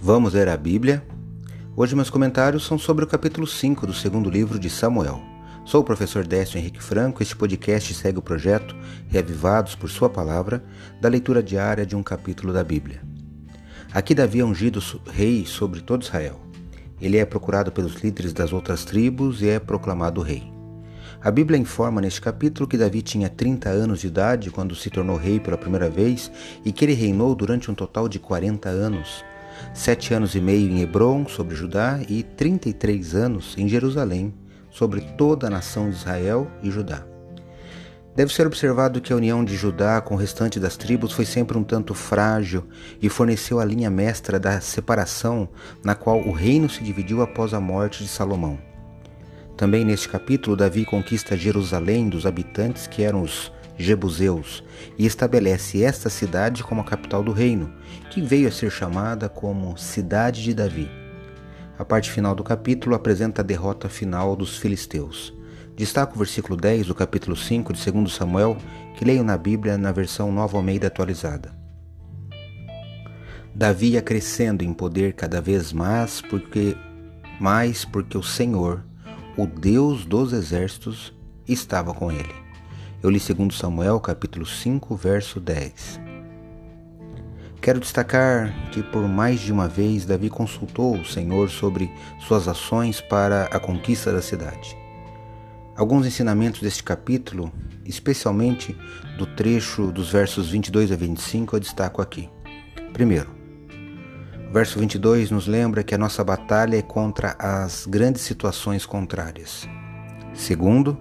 Vamos ler a Bíblia? Hoje meus comentários são sobre o capítulo 5 do segundo livro de Samuel. Sou o professor Décio Henrique Franco. Este podcast segue o projeto Reavivados por Sua Palavra, da leitura diária de um capítulo da Bíblia. Aqui Davi é ungido rei sobre todo Israel. Ele é procurado pelos líderes das outras tribos e é proclamado rei. A Bíblia informa neste capítulo que Davi tinha 30 anos de idade quando se tornou rei pela primeira vez e que ele reinou durante um total de 40 anos, sete anos e meio em Hebron, sobre Judá, e 33 anos em Jerusalém, sobre toda a nação de Israel e Judá. Deve ser observado que a união de Judá com o restante das tribos foi sempre um tanto frágil e forneceu a linha mestra da separação na qual o reino se dividiu após a morte de Salomão. Também neste capítulo, Davi conquista Jerusalém dos habitantes que eram os Jebuseus e estabelece esta cidade como a capital do reino, que veio a ser chamada como Cidade de Davi. A parte final do capítulo apresenta a derrota final dos filisteus. Destaco o versículo 10 do capítulo 5 de 2 Samuel, que leio na Bíblia na versão Nova Almeida atualizada. Davi ia crescendo em poder cada vez mais porque mais porque o Senhor o Deus dos exércitos estava com ele. Eu li 2 Samuel, capítulo 5, verso 10. Quero destacar que por mais de uma vez Davi consultou o Senhor sobre suas ações para a conquista da cidade. Alguns ensinamentos deste capítulo, especialmente do trecho dos versos 22 a 25, eu destaco aqui. Primeiro, verso 22 nos lembra que a nossa batalha é contra as grandes situações contrárias. Segundo,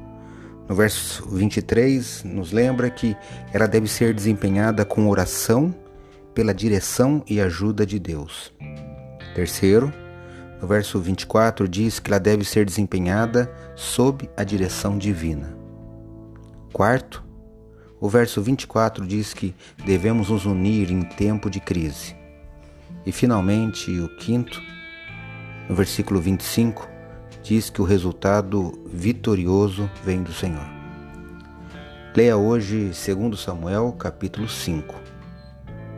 no verso 23 nos lembra que ela deve ser desempenhada com oração pela direção e ajuda de Deus. Terceiro, no verso 24 diz que ela deve ser desempenhada sob a direção divina. Quarto, o verso 24 diz que devemos nos unir em tempo de crise. E finalmente, o quinto, no versículo 25, diz que o resultado vitorioso vem do Senhor. Leia hoje 2 Samuel, capítulo 5.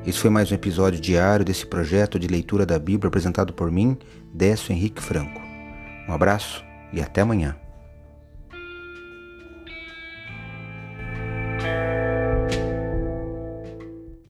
Esse foi mais um episódio diário desse projeto de leitura da Bíblia apresentado por mim, Décio Henrique Franco. Um abraço e até amanhã.